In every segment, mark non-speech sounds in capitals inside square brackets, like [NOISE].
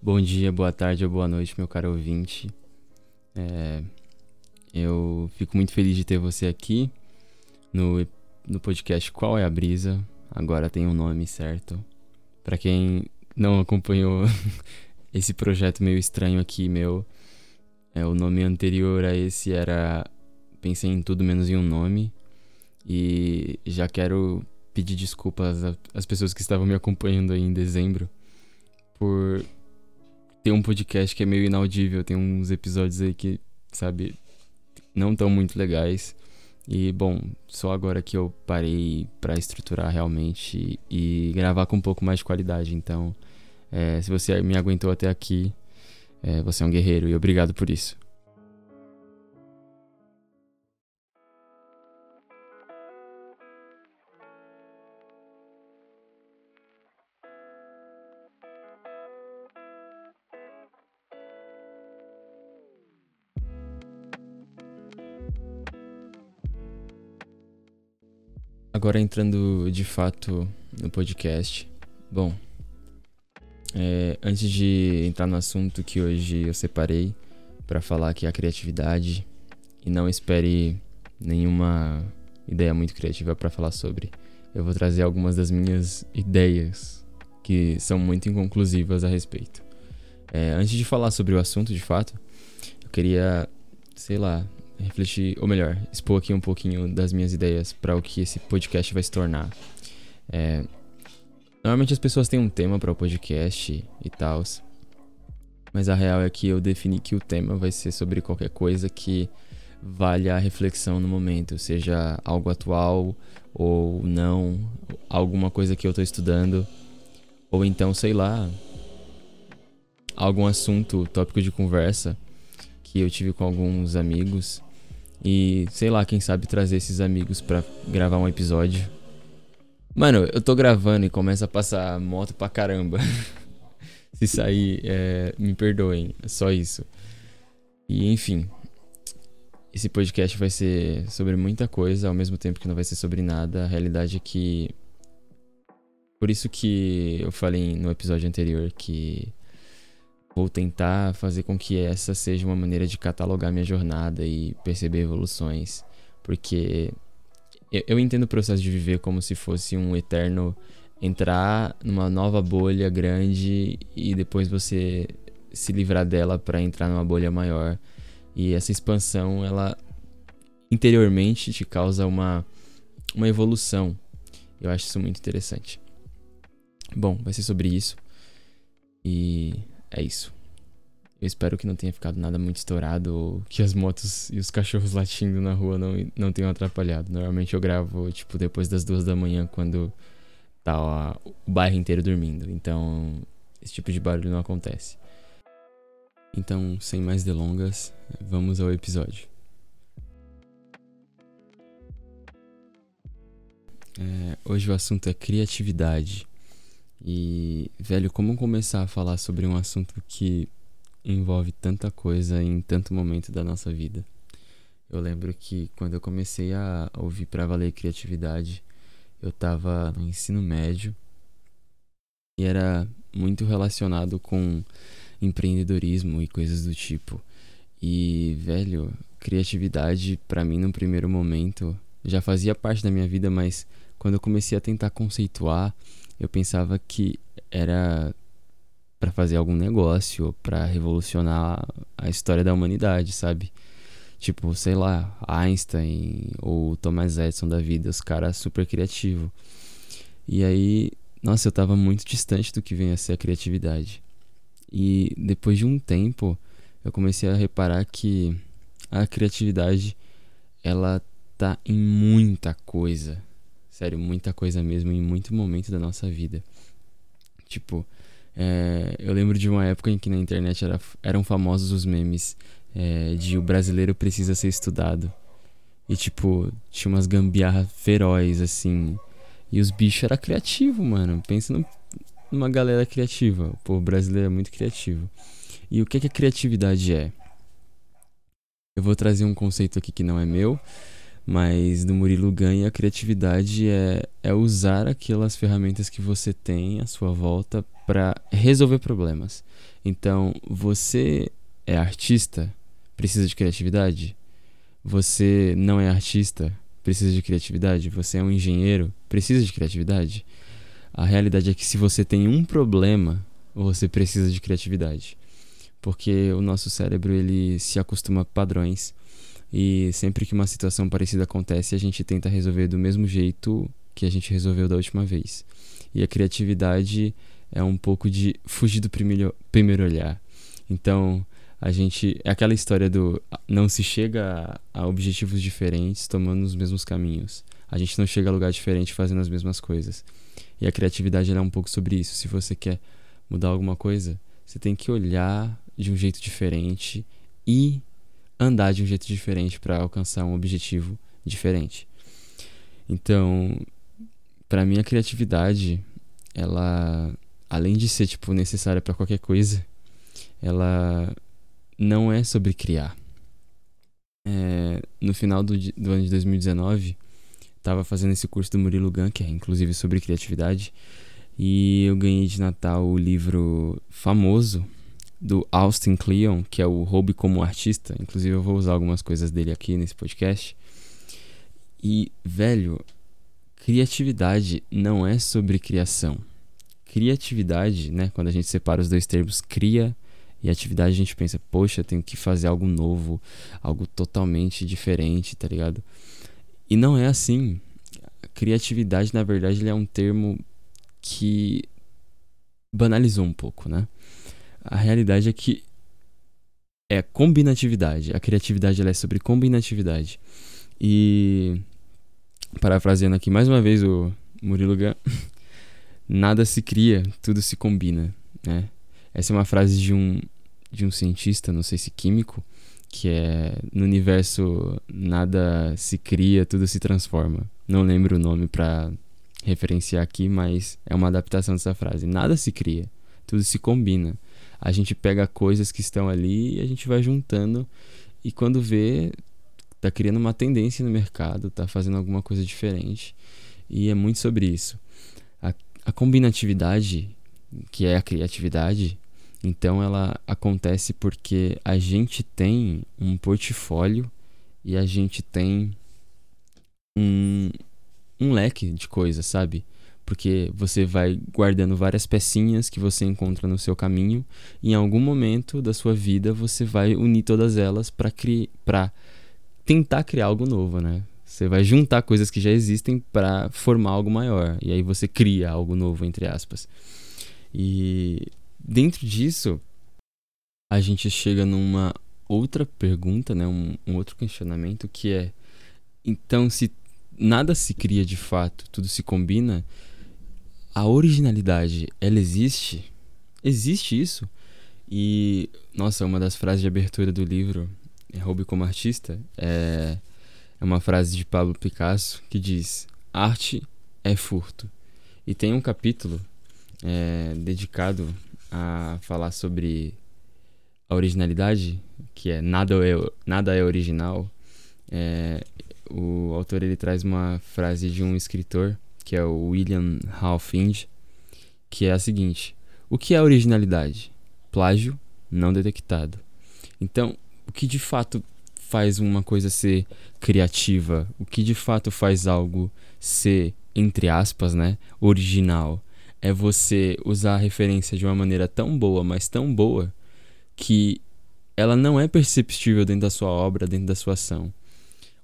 Bom dia, boa tarde ou boa noite, meu caro ouvinte. É, eu fico muito feliz de ter você aqui no, no podcast Qual é a Brisa? Agora tem um nome certo. Para quem não acompanhou [LAUGHS] esse projeto meio estranho aqui, meu, é, o nome anterior a esse era Pensei em Tudo Menos em um Nome. E já quero pedir desculpas às pessoas que estavam me acompanhando aí em dezembro por ter um podcast que é meio inaudível. Tem uns episódios aí que, sabe, não tão muito legais. E, bom, só agora que eu parei para estruturar realmente e gravar com um pouco mais de qualidade. Então, é, se você me aguentou até aqui, é, você é um guerreiro e obrigado por isso. Agora entrando de fato no podcast. Bom, é, antes de entrar no assunto que hoje eu separei para falar que é a criatividade e não espere nenhuma ideia muito criativa para falar sobre. Eu vou trazer algumas das minhas ideias que são muito inconclusivas a respeito. É, antes de falar sobre o assunto de fato, eu queria, sei lá, refletir, ou melhor, expor aqui um pouquinho das minhas ideias para o que esse podcast vai se tornar. É, normalmente as pessoas têm um tema para o podcast e tal, mas a real é que eu defini que o tema vai ser sobre qualquer coisa que valha a reflexão no momento, seja algo atual ou não, alguma coisa que eu estou estudando, ou então, sei lá, algum assunto, tópico de conversa que eu tive com alguns amigos e, sei lá, quem sabe trazer esses amigos para gravar um episódio. Mano, eu tô gravando e começa a passar moto pra caramba. [LAUGHS] Se sair, é, me perdoem, é só isso. E enfim, esse podcast vai ser sobre muita coisa, ao mesmo tempo que não vai ser sobre nada. A realidade é que. Por isso que eu falei no episódio anterior que Vou tentar fazer com que essa seja uma maneira de catalogar minha jornada e perceber evoluções. Porque eu entendo o processo de viver como se fosse um eterno entrar numa nova bolha grande e depois você se livrar dela para entrar numa bolha maior. E essa expansão, ela interiormente te causa uma, uma evolução. Eu acho isso muito interessante. Bom, vai ser sobre isso. E é isso. Eu espero que não tenha ficado nada muito estourado ou que as motos e os cachorros latindo na rua não, não tenham atrapalhado. Normalmente eu gravo, tipo, depois das duas da manhã, quando tá ó, o bairro inteiro dormindo. Então, esse tipo de barulho não acontece. Então, sem mais delongas, vamos ao episódio. É, hoje o assunto é criatividade. E, velho, como começar a falar sobre um assunto que envolve tanta coisa em tanto momento da nossa vida? Eu lembro que quando eu comecei a ouvir para valer criatividade, eu tava no ensino médio e era muito relacionado com empreendedorismo e coisas do tipo. E, velho, criatividade para mim no primeiro momento já fazia parte da minha vida, mas quando eu comecei a tentar conceituar eu pensava que era para fazer algum negócio, para revolucionar a história da humanidade, sabe? Tipo, sei lá, Einstein ou Thomas Edison da vida, os caras super criativos. E aí, nossa, eu tava muito distante do que vem a ser a criatividade. E depois de um tempo, eu comecei a reparar que a criatividade ela tá em muita coisa, Sério, muita coisa mesmo em muito momento da nossa vida. Tipo, é, eu lembro de uma época em que na internet era, eram famosos os memes é, de o brasileiro precisa ser estudado. E tipo, tinha umas gambiarra feroz, assim. E os bichos era criativo, mano. Pensa no, numa galera criativa. O brasileiro é muito criativo. E o que, que a criatividade é? Eu vou trazer um conceito aqui que não é meu, mas no Murilo Ganha, a criatividade é, é usar aquelas ferramentas que você tem à sua volta para resolver problemas. Então, você é artista, precisa de criatividade? Você não é artista, precisa de criatividade? Você é um engenheiro, precisa de criatividade? A realidade é que se você tem um problema, você precisa de criatividade. Porque o nosso cérebro ele se acostuma a padrões e sempre que uma situação parecida acontece, a gente tenta resolver do mesmo jeito que a gente resolveu da última vez. E a criatividade é um pouco de fugir do primeiro, primeiro olhar. Então, a gente. É aquela história do. Não se chega a, a objetivos diferentes tomando os mesmos caminhos. A gente não chega a lugar diferente fazendo as mesmas coisas. E a criatividade é um pouco sobre isso. Se você quer mudar alguma coisa, você tem que olhar de um jeito diferente e andar de um jeito diferente para alcançar um objetivo diferente. Então, para mim a criatividade, ela além de ser tipo necessária para qualquer coisa, ela não é sobre criar. É, no final do, do ano de 2019, estava fazendo esse curso do Murilo Gun, que é inclusive sobre criatividade, e eu ganhei de Natal o livro famoso do Austin Kleon, que é o Hobby como Artista. Inclusive, eu vou usar algumas coisas dele aqui nesse podcast. E, velho, criatividade não é sobre criação. Criatividade, né? Quando a gente separa os dois termos, cria e atividade, a gente pensa, poxa, tenho que fazer algo novo, algo totalmente diferente, tá ligado? E não é assim. Criatividade, na verdade, ele é um termo que banalizou um pouco, né? A realidade é que é combinatividade. A criatividade ela é sobre combinatividade. E parafraseando aqui mais uma vez o Murilo Gun, [LAUGHS] nada se cria, tudo se combina, né? Essa é uma frase de um de um cientista, não sei se químico, que é no universo nada se cria, tudo se transforma. Não lembro o nome para referenciar aqui, mas é uma adaptação dessa frase. Nada se cria, tudo se combina a gente pega coisas que estão ali e a gente vai juntando e quando vê tá criando uma tendência no mercado, tá fazendo alguma coisa diferente. E é muito sobre isso. A, a combinatividade, que é a criatividade, então ela acontece porque a gente tem um portfólio e a gente tem um, um leque de coisas, sabe? Porque você vai guardando várias pecinhas que você encontra no seu caminho e em algum momento da sua vida você vai unir todas elas para para tentar criar algo novo, né? Você vai juntar coisas que já existem para formar algo maior e aí você cria algo novo entre aspas. E dentro disso a gente chega numa outra pergunta, né? Um, um outro questionamento que é então se nada se cria de fato, tudo se combina, a originalidade, ela existe? Existe isso? E, nossa, uma das frases de abertura do livro, é Hobby como Artista, é, é uma frase de Pablo Picasso que diz: Arte é furto. E tem um capítulo é, dedicado a falar sobre a originalidade, que é Nada é, nada é original. É, o autor ele traz uma frase de um escritor que é o William Halfing, que é a seguinte: O que é originalidade? Plágio não detectado. Então, o que de fato faz uma coisa ser criativa? O que de fato faz algo ser, entre aspas, né, original? É você usar a referência de uma maneira tão boa, mas tão boa, que ela não é perceptível dentro da sua obra, dentro da sua ação,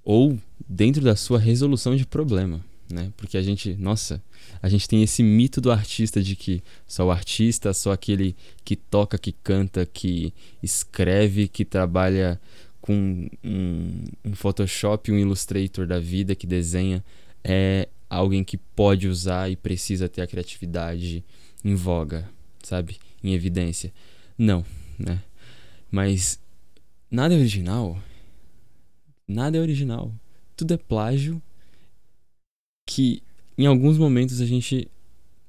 ou dentro da sua resolução de problema né? Porque a gente, nossa, a gente tem esse mito do artista de que só o artista, só aquele que toca, que canta, que escreve, que trabalha com um, um Photoshop, um Illustrator da vida, que desenha, é alguém que pode usar e precisa ter a criatividade em voga, sabe? Em evidência. Não, né? Mas nada é original. Nada é original. Tudo é plágio que em alguns momentos a gente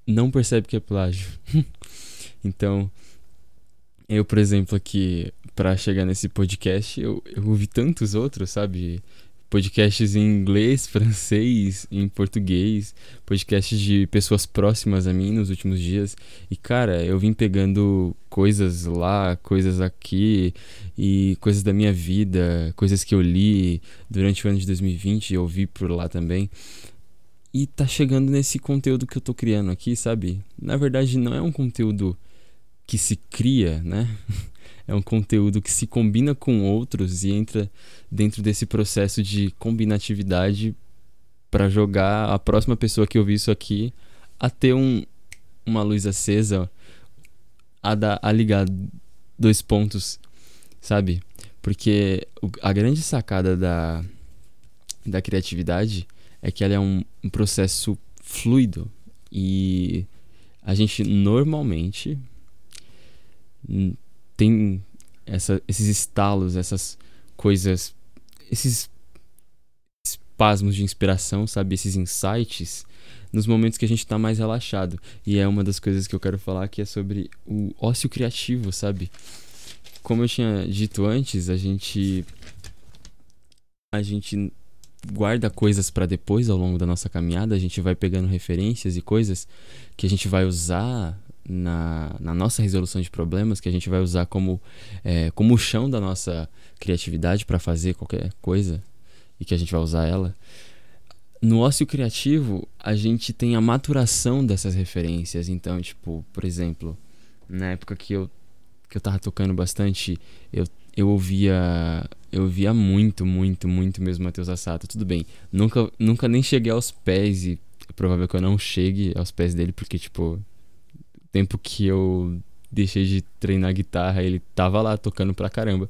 não percebe que é plágio. [LAUGHS] então, eu, por exemplo, aqui, para chegar nesse podcast, eu, eu ouvi tantos outros, sabe? podcasts em inglês, [LAUGHS] francês, em português, podcasts de pessoas próximas a mim nos últimos dias. E cara, eu vim pegando coisas lá, coisas aqui e coisas da minha vida, coisas que eu li durante o ano de 2020 e ouvi por lá também. E tá chegando nesse conteúdo que eu tô criando aqui, sabe? Na verdade, não é um conteúdo que se cria, né? [LAUGHS] é um conteúdo que se combina com outros e entra dentro desse processo de combinatividade para jogar a próxima pessoa que ouvir isso aqui a ter um, uma luz acesa, a, dar, a ligar dois pontos, sabe? Porque a grande sacada da, da criatividade é que ela é um, um processo fluido e a gente normalmente tem essa, esses estalos, essas coisas, esses espasmos de inspiração, sabe? Esses insights nos momentos que a gente está mais relaxado. E é uma das coisas que eu quero falar que é sobre o ócio criativo, sabe? Como eu tinha dito antes, a gente a gente guarda coisas para depois ao longo da nossa caminhada, a gente vai pegando referências e coisas que a gente vai usar na, na nossa resolução de problemas, que a gente vai usar como, é, como o chão da nossa criatividade para fazer qualquer coisa e que a gente vai usar ela. No ócio criativo, a gente tem a maturação dessas referências. Então, tipo, por exemplo, na época que eu, que eu tava tocando bastante, eu, eu ouvia eu ouvia muito, muito, muito mesmo Matheus Assato. Tudo bem, nunca, nunca nem cheguei aos pés e é provável que eu não chegue aos pés dele, porque, tipo, tempo que eu deixei de treinar guitarra, ele tava lá tocando pra caramba.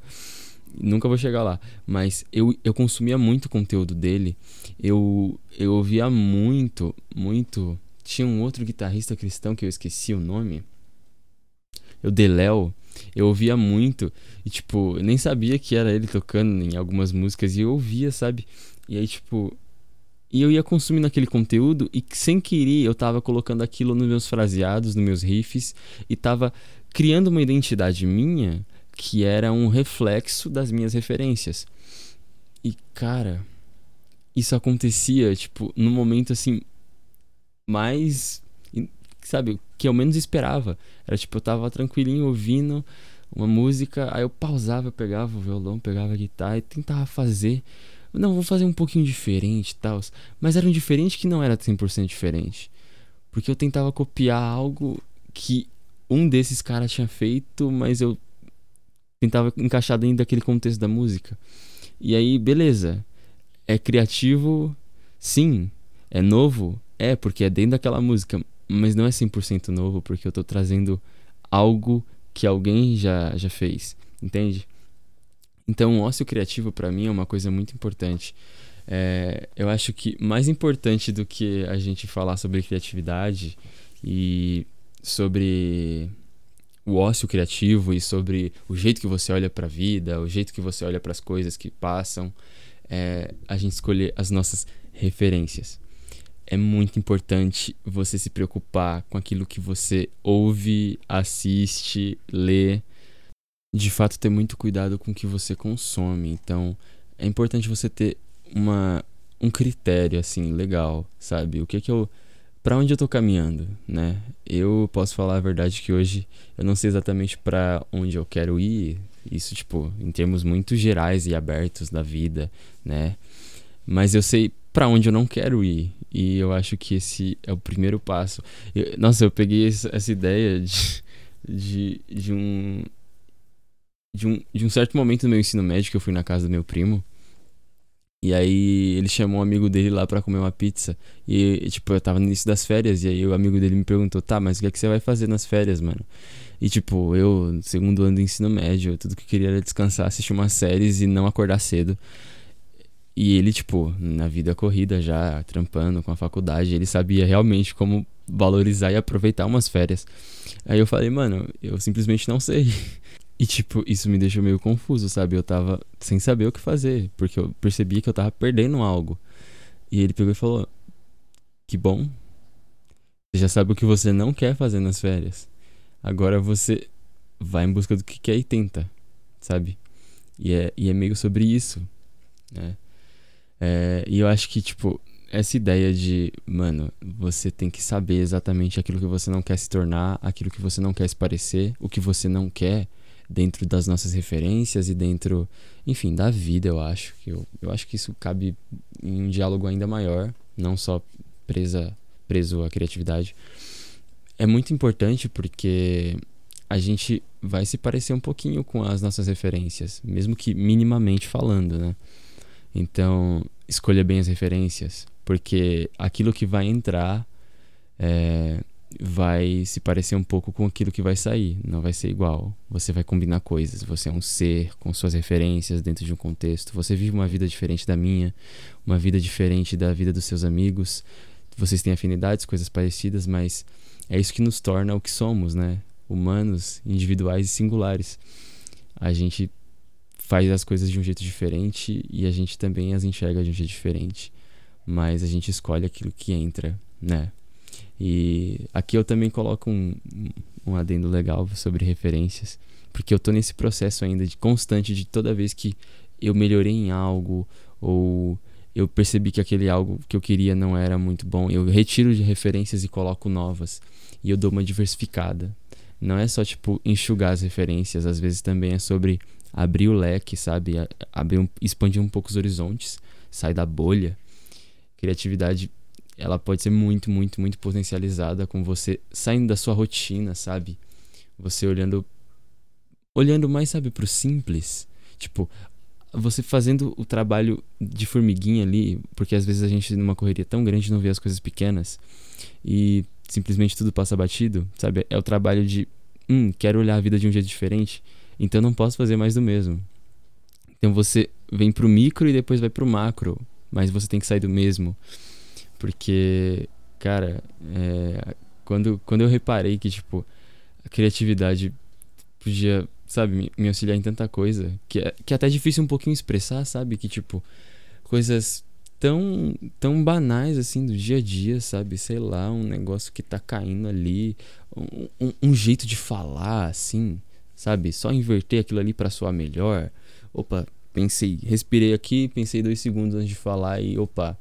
Nunca vou chegar lá, mas eu, eu consumia muito conteúdo dele. Eu, eu ouvia muito, muito. Tinha um outro guitarrista cristão que eu esqueci o nome. Eu Deléo. Eu ouvia muito e tipo, nem sabia que era ele tocando em algumas músicas e eu ouvia, sabe? E aí tipo, e eu ia consumindo aquele conteúdo e sem querer eu tava colocando aquilo nos meus fraseados, nos meus riffs e tava criando uma identidade minha que era um reflexo das minhas referências. E cara, isso acontecia, tipo, no momento assim mais sabe, que eu menos esperava. Era tipo, eu tava tranquilinho ouvindo uma música, aí eu pausava, eu pegava o violão, pegava a guitarra e tentava fazer não, vou fazer um pouquinho diferente e tal. Mas era um diferente que não era 100% diferente. Porque eu tentava copiar algo que um desses caras tinha feito, mas eu tentava encaixar dentro daquele contexto da música. E aí, beleza. É criativo? Sim. É novo? É, porque é dentro daquela música. Mas não é 100% novo, porque eu tô trazendo algo que alguém já, já fez. Entende? Então, o ócio criativo para mim é uma coisa muito importante. É, eu acho que mais importante do que a gente falar sobre criatividade e sobre o ócio criativo e sobre o jeito que você olha para a vida, o jeito que você olha para as coisas que passam, é a gente escolher as nossas referências. É muito importante você se preocupar com aquilo que você ouve, assiste, lê de fato ter muito cuidado com o que você consome. Então, é importante você ter uma um critério assim legal, sabe? O que que eu para onde eu tô caminhando, né? Eu posso falar a verdade que hoje eu não sei exatamente para onde eu quero ir, isso tipo, em termos muito gerais e abertos da vida, né? Mas eu sei para onde eu não quero ir. E eu acho que esse é o primeiro passo. Eu, nossa, eu peguei essa ideia de, de, de um de um, de um certo momento do meu ensino médio que eu fui na casa do meu primo. E aí ele chamou um amigo dele lá para comer uma pizza. E, tipo, eu tava no início das férias. E aí o amigo dele me perguntou: tá, mas o que é que você vai fazer nas férias, mano? E, tipo, eu, segundo ano do ensino médio, tudo que eu queria era descansar, assistir umas séries e não acordar cedo. E ele, tipo, na vida corrida já, trampando com a faculdade, ele sabia realmente como valorizar e aproveitar umas férias. Aí eu falei, mano, eu simplesmente não sei. [LAUGHS] E, tipo, isso me deixou meio confuso, sabe? Eu tava sem saber o que fazer, porque eu percebi que eu tava perdendo algo. E ele pegou e falou: Que bom. Você já sabe o que você não quer fazer nas férias. Agora você vai em busca do que quer e tenta, sabe? E é, e é meio sobre isso, né? É, e eu acho que, tipo, essa ideia de, mano, você tem que saber exatamente aquilo que você não quer se tornar, aquilo que você não quer se parecer, o que você não quer dentro das nossas referências e dentro, enfim, da vida, eu acho. Eu, eu acho que isso cabe em um diálogo ainda maior, não só presa, preso à criatividade. É muito importante porque a gente vai se parecer um pouquinho com as nossas referências, mesmo que minimamente falando, né? Então, escolha bem as referências, porque aquilo que vai entrar é, vai se parecer um pouco com aquilo que vai sair, não vai ser igual. Você vai combinar coisas, você é um ser com suas referências dentro de um contexto. Você vive uma vida diferente da minha, uma vida diferente da vida dos seus amigos. Vocês têm afinidades, coisas parecidas, mas é isso que nos torna o que somos, né? Humanos, individuais e singulares. A gente faz as coisas de um jeito diferente e a gente também as enxerga de um jeito diferente mas a gente escolhe aquilo que entra, né? E aqui eu também coloco um, um adendo legal sobre referências, porque eu tô nesse processo ainda de constante de toda vez que eu melhorei em algo ou eu percebi que aquele algo que eu queria não era muito bom, eu retiro de referências e coloco novas e eu dou uma diversificada. Não é só tipo enxugar as referências, às vezes também é sobre abrir o leque, sabe? Abrir expandir um pouco os horizontes, sair da bolha criatividade ela pode ser muito, muito, muito potencializada com você saindo da sua rotina, sabe? Você olhando olhando mais, sabe, pro simples. Tipo, você fazendo o trabalho de formiguinha ali, porque às vezes a gente numa correria tão grande não vê as coisas pequenas e simplesmente tudo passa batido, sabe? É o trabalho de, hum, quero olhar a vida de um jeito diferente, então não posso fazer mais do mesmo. Então você vem pro micro e depois vai pro macro mas você tem que sair do mesmo. Porque, cara, é, quando, quando eu reparei que, tipo, a criatividade podia, sabe, me, auxiliar em tanta coisa, que é, que é até difícil um pouquinho expressar, sabe? Que, tipo, coisas tão, tão banais, assim, do dia a dia, sabe? Sei lá, um negócio que tá caindo ali, um, um, um jeito de falar, assim, sabe? Só inverter aquilo ali para soar melhor. Opa, pensei, respirei aqui, pensei dois segundos antes de falar e opa,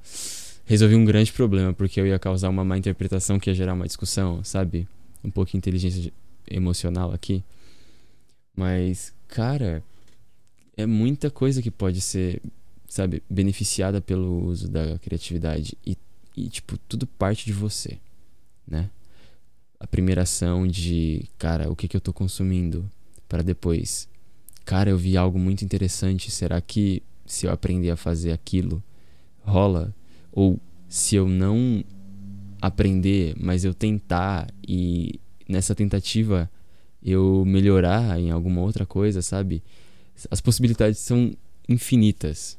resolvi um grande problema porque eu ia causar uma má interpretação que ia gerar uma discussão, sabe? Um pouco de inteligência emocional aqui. Mas, cara, é muita coisa que pode ser, sabe, beneficiada pelo uso da criatividade e, e tipo, tudo parte de você, né? A primeira ação de, cara, o que que eu tô consumindo para depois cara, eu vi algo muito interessante, será que se eu aprender a fazer aquilo, rola? Ou se eu não aprender, mas eu tentar e nessa tentativa eu melhorar em alguma outra coisa, sabe? As possibilidades são infinitas.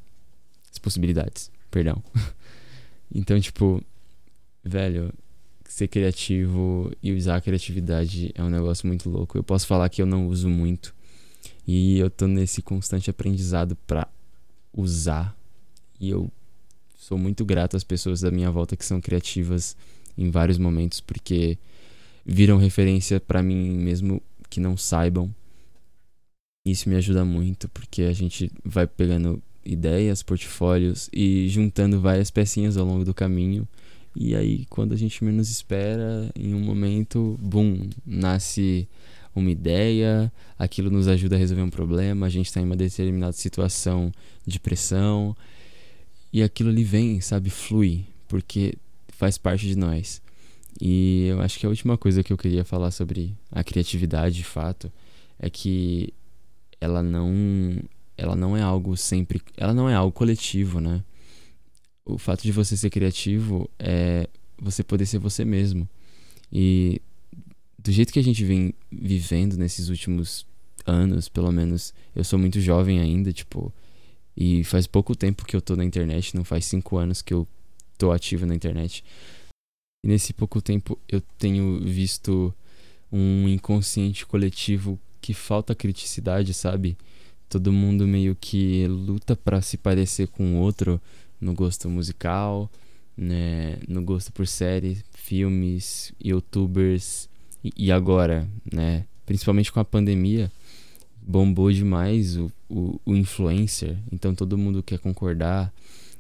As possibilidades, perdão. [LAUGHS] então, tipo, velho, ser criativo e usar a criatividade é um negócio muito louco. Eu posso falar que eu não uso muito, e eu tô nesse constante aprendizado para usar. E eu sou muito grato às pessoas da minha volta que são criativas em vários momentos, porque viram referência para mim mesmo que não saibam. Isso me ajuda muito, porque a gente vai pegando ideias, portfólios e juntando várias pecinhas ao longo do caminho. E aí, quando a gente menos espera, em um momento, boom, nasce uma ideia, aquilo nos ajuda a resolver um problema, a gente está em uma determinada situação de pressão e aquilo ali vem, sabe, flui, porque faz parte de nós. E eu acho que a última coisa que eu queria falar sobre a criatividade, de fato, é que ela não ela não é algo sempre, ela não é algo coletivo, né? O fato de você ser criativo é você poder ser você mesmo. E do jeito que a gente vem vivendo nesses últimos anos, pelo menos, eu sou muito jovem ainda, tipo, e faz pouco tempo que eu tô na internet, não faz cinco anos que eu tô ativo na internet. E nesse pouco tempo eu tenho visto um inconsciente coletivo que falta criticidade, sabe? Todo mundo meio que luta para se parecer com o outro no gosto musical, né, no gosto por séries, filmes, youtubers, e, agora, né? Principalmente com a pandemia, bombou demais o, o, o, influencer. Então todo mundo quer concordar.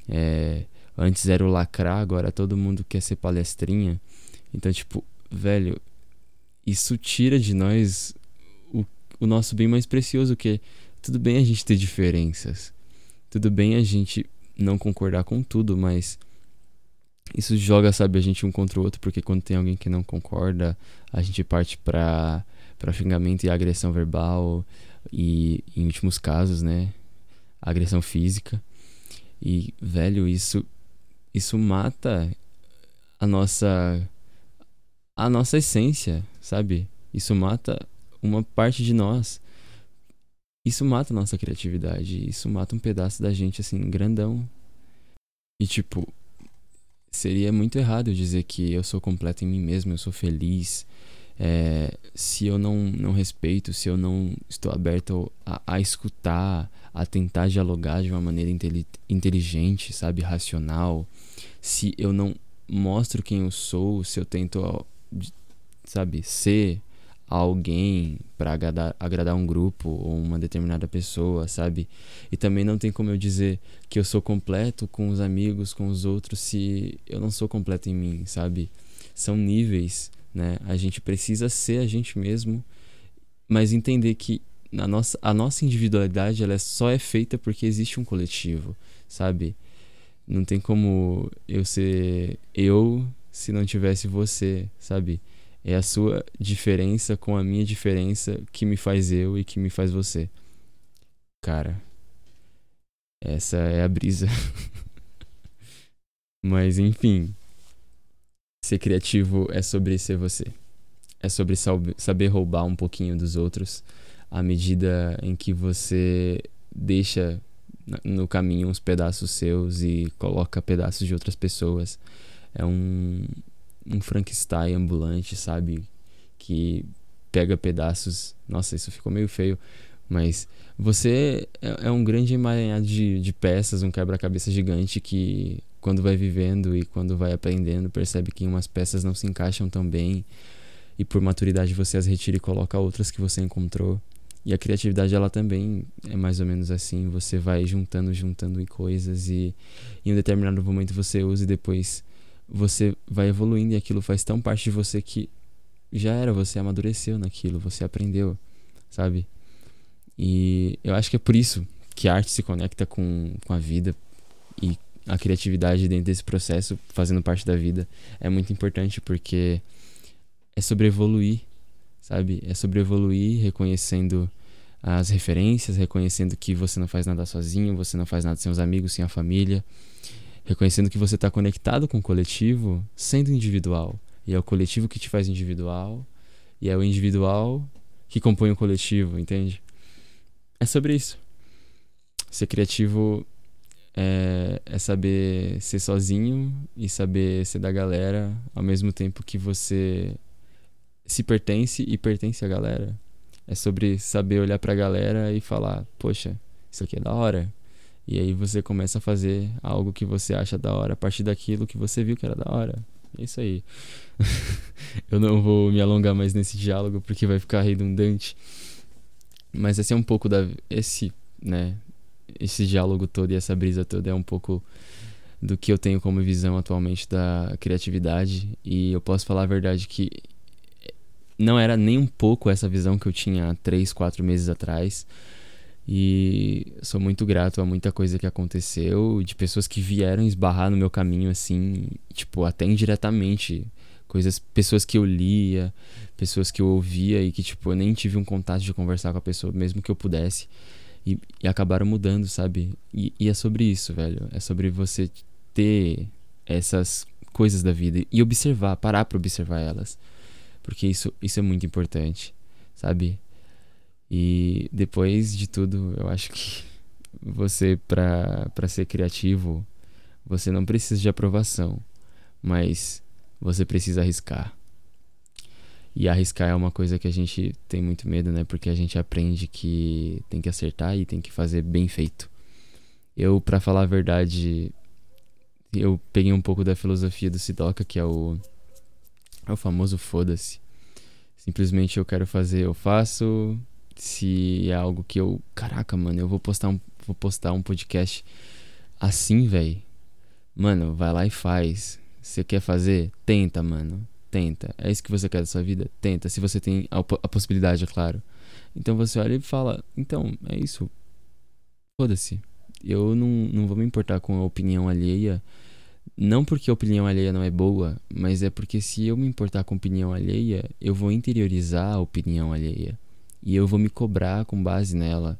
É, antes era o lacrar, agora todo mundo quer ser palestrinha. Então, tipo, velho, isso tira de nós o, o nosso bem mais precioso, que é tudo bem a gente ter diferenças. Tudo bem a gente não concordar com tudo, mas isso joga, sabe, a gente um contra o outro, porque quando tem alguém que não concorda, a gente parte pra, pra xingamento e agressão verbal e, em últimos casos, né, agressão física. E, velho, isso isso mata a nossa a nossa essência, sabe? Isso mata uma parte de nós. Isso mata a nossa criatividade, isso mata um pedaço da gente assim grandão. E tipo, seria muito errado dizer que eu sou completo em mim mesmo, eu sou feliz. É, se eu não, não respeito, se eu não estou aberto a, a escutar, a tentar dialogar de uma maneira inteligente, sabe, racional, se eu não mostro quem eu sou, se eu tento, sabe, ser alguém para agradar, agradar um grupo ou uma determinada pessoa, sabe? E também não tem como eu dizer que eu sou completo com os amigos, com os outros, se eu não sou completo em mim, sabe? São níveis, né? A gente precisa ser a gente mesmo, mas entender que a nossa, a nossa individualidade ela é só é feita porque existe um coletivo, sabe? Não tem como eu ser eu se não tivesse você, sabe? É a sua diferença com a minha diferença que me faz eu e que me faz você. Cara, essa é a brisa. [LAUGHS] Mas enfim, ser criativo é sobre ser você. É sobre saber roubar um pouquinho dos outros à medida em que você deixa no caminho uns pedaços seus e coloca pedaços de outras pessoas. É um, um Frankenstein ambulante, sabe? Que pega pedaços. Nossa, isso ficou meio feio. Mas você é, é um grande emaranhado de, de peças, um quebra-cabeça gigante que, quando vai vivendo e quando vai aprendendo, percebe que umas peças não se encaixam tão bem. E por maturidade você as retira e coloca outras que você encontrou. E a criatividade, ela também é mais ou menos assim. Você vai juntando, juntando coisas e em um determinado momento você usa e depois você vai evoluindo e aquilo faz tão parte de você que já era, você amadureceu naquilo, você aprendeu, sabe? E eu acho que é por isso que a arte se conecta com, com a vida e a criatividade dentro desse processo, fazendo parte da vida, é muito importante porque é sobre evoluir, sabe? É sobre evoluir reconhecendo as referências, reconhecendo que você não faz nada sozinho, você não faz nada sem os amigos, sem a família reconhecendo que você está conectado com o coletivo, sendo individual. E é o coletivo que te faz individual, e é o individual que compõe o coletivo, entende? É sobre isso. Ser criativo é, é saber ser sozinho e saber ser da galera ao mesmo tempo que você se pertence e pertence à galera. É sobre saber olhar pra galera e falar: Poxa, isso aqui é da hora e aí você começa a fazer algo que você acha da hora a partir daquilo que você viu que era da hora. É isso aí. [LAUGHS] eu não vou me alongar mais nesse diálogo porque vai ficar redundante. Mas esse é um pouco da esse, né, esse diálogo todo e essa brisa toda é um pouco do que eu tenho como visão atualmente da criatividade e eu posso falar a verdade que não era nem um pouco essa visão que eu tinha três, quatro meses atrás. E sou muito grato a muita coisa que aconteceu, de pessoas que vieram esbarrar no meu caminho assim, tipo, até indiretamente, coisas, pessoas que eu lia, pessoas que eu ouvia e que tipo, eu nem tive um contato de conversar com a pessoa, mesmo que eu pudesse. E, e acabaram mudando, sabe? E, e é sobre isso, velho. É sobre você ter essas coisas da vida e observar, parar para observar elas. Porque isso, isso é muito importante, sabe? E depois de tudo, eu acho que [LAUGHS] você, para ser criativo, você não precisa de aprovação, mas você precisa arriscar. E arriscar é uma coisa que a gente tem muito medo, né? Porque a gente aprende que tem que acertar e tem que fazer bem feito. Eu, para falar a verdade, eu peguei um pouco da filosofia do Sidoca, que é o, é o famoso foda-se. Simplesmente eu quero fazer, eu faço, se é algo que eu, caraca, mano, eu vou postar um, vou postar um podcast assim, velho. Mano, vai lá e faz. Você quer fazer? Tenta, mano. Tenta. É isso que você quer da sua vida? Tenta. Se você tem a, a possibilidade, é claro. Então você olha e fala: então, é isso. Foda-se. Eu não, não vou me importar com a opinião alheia. Não porque a opinião alheia não é boa, mas é porque se eu me importar com a opinião alheia, eu vou interiorizar a opinião alheia. E eu vou me cobrar com base nela.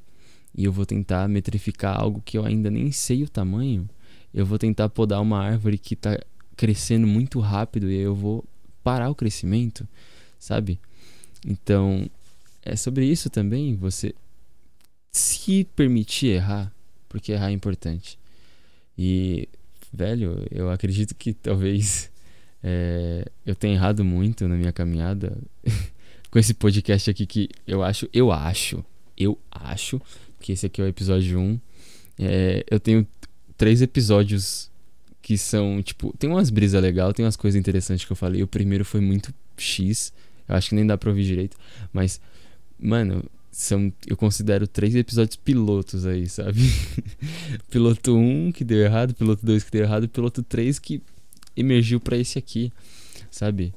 E eu vou tentar metrificar algo que eu ainda nem sei o tamanho. Eu vou tentar podar uma árvore que está crescendo muito rápido e eu vou parar o crescimento, sabe? Então, é sobre isso também, você se permitir errar, porque errar é importante. E, velho, eu acredito que talvez é, eu tenha errado muito na minha caminhada [LAUGHS] com esse podcast aqui que eu acho, eu acho, eu acho que esse aqui é o episódio 1. É, eu tenho três episódios que são, tipo, tem umas brisas legal, tem umas coisas interessantes que eu falei. O primeiro foi muito X, eu acho que nem dá pra ouvir direito, mas, mano, são, eu considero três episódios pilotos aí, sabe? [LAUGHS] piloto 1 que deu errado, piloto 2 que deu errado, piloto 3 que emergiu para esse aqui, sabe?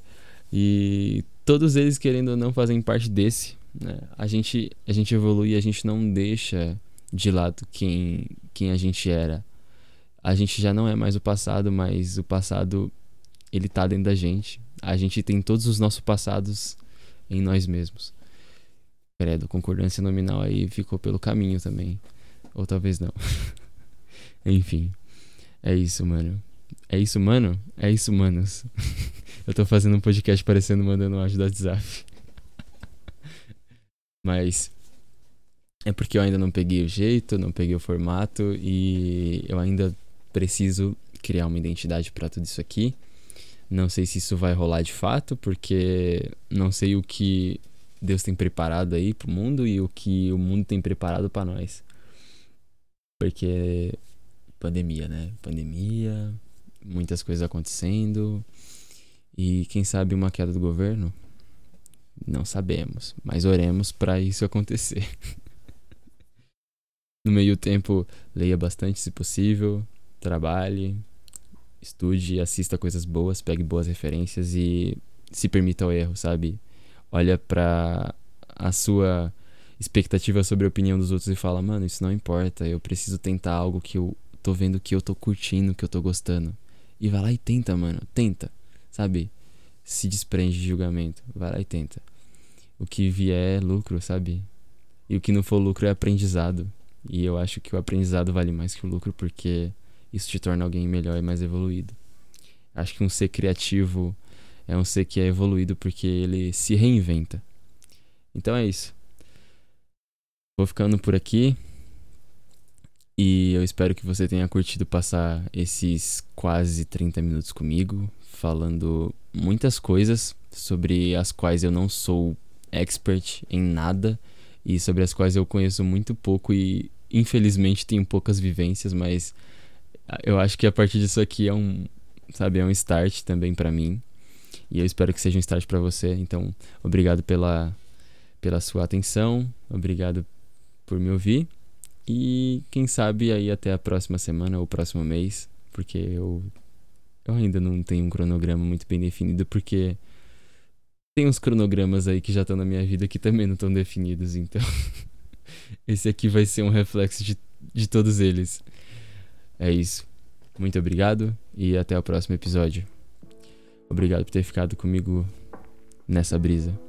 E todos eles, querendo ou não, fazem parte desse. Né? A, gente, a gente evolui a gente não deixa de lado quem, quem a gente era a gente já não é mais o passado, mas o passado ele tá dentro da gente. A gente tem todos os nossos passados em nós mesmos. Credo, concordância nominal aí ficou pelo caminho também. Ou talvez não. [LAUGHS] Enfim. É isso, mano. É isso, mano? É isso, manos. [LAUGHS] eu tô fazendo um podcast parecendo mandando um áudio do WhatsApp. [LAUGHS] Mas é porque eu ainda não peguei o jeito, não peguei o formato e eu ainda preciso criar uma identidade para tudo isso aqui. Não sei se isso vai rolar de fato, porque não sei o que Deus tem preparado aí pro mundo e o que o mundo tem preparado para nós. Porque pandemia, né? Pandemia, muitas coisas acontecendo e quem sabe uma queda do governo? Não sabemos, mas oremos para isso acontecer. [LAUGHS] no meio tempo, leia bastante se possível, trabalhe, estude, assista coisas boas, pegue boas referências e se permita o erro, sabe? Olha para a sua expectativa sobre a opinião dos outros e fala, mano, isso não importa, eu preciso tentar algo que eu tô vendo que eu tô curtindo, que eu tô gostando. E vai lá e tenta, mano, tenta, sabe? Se desprende de julgamento, vai lá e tenta. O que vier é lucro, sabe? E o que não for lucro é aprendizado. E eu acho que o aprendizado vale mais que o lucro porque isso te torna alguém melhor e mais evoluído. Acho que um ser criativo é um ser que é evoluído porque ele se reinventa. Então é isso. Vou ficando por aqui. E eu espero que você tenha curtido passar esses quase 30 minutos comigo, falando muitas coisas sobre as quais eu não sou expert em nada e sobre as quais eu conheço muito pouco e infelizmente tenho poucas vivências, mas eu acho que a partir disso aqui é um, sabe, é um start também para mim. E eu espero que seja um start para você. Então, obrigado pela pela sua atenção, obrigado por me ouvir. E quem sabe aí até a próxima semana ou próximo mês, porque eu eu ainda não tenho um cronograma muito bem definido porque tem uns cronogramas aí que já estão na minha vida que também não estão definidos, então [LAUGHS] esse aqui vai ser um reflexo de, de todos eles. É isso. Muito obrigado e até o próximo episódio. Obrigado por ter ficado comigo nessa brisa.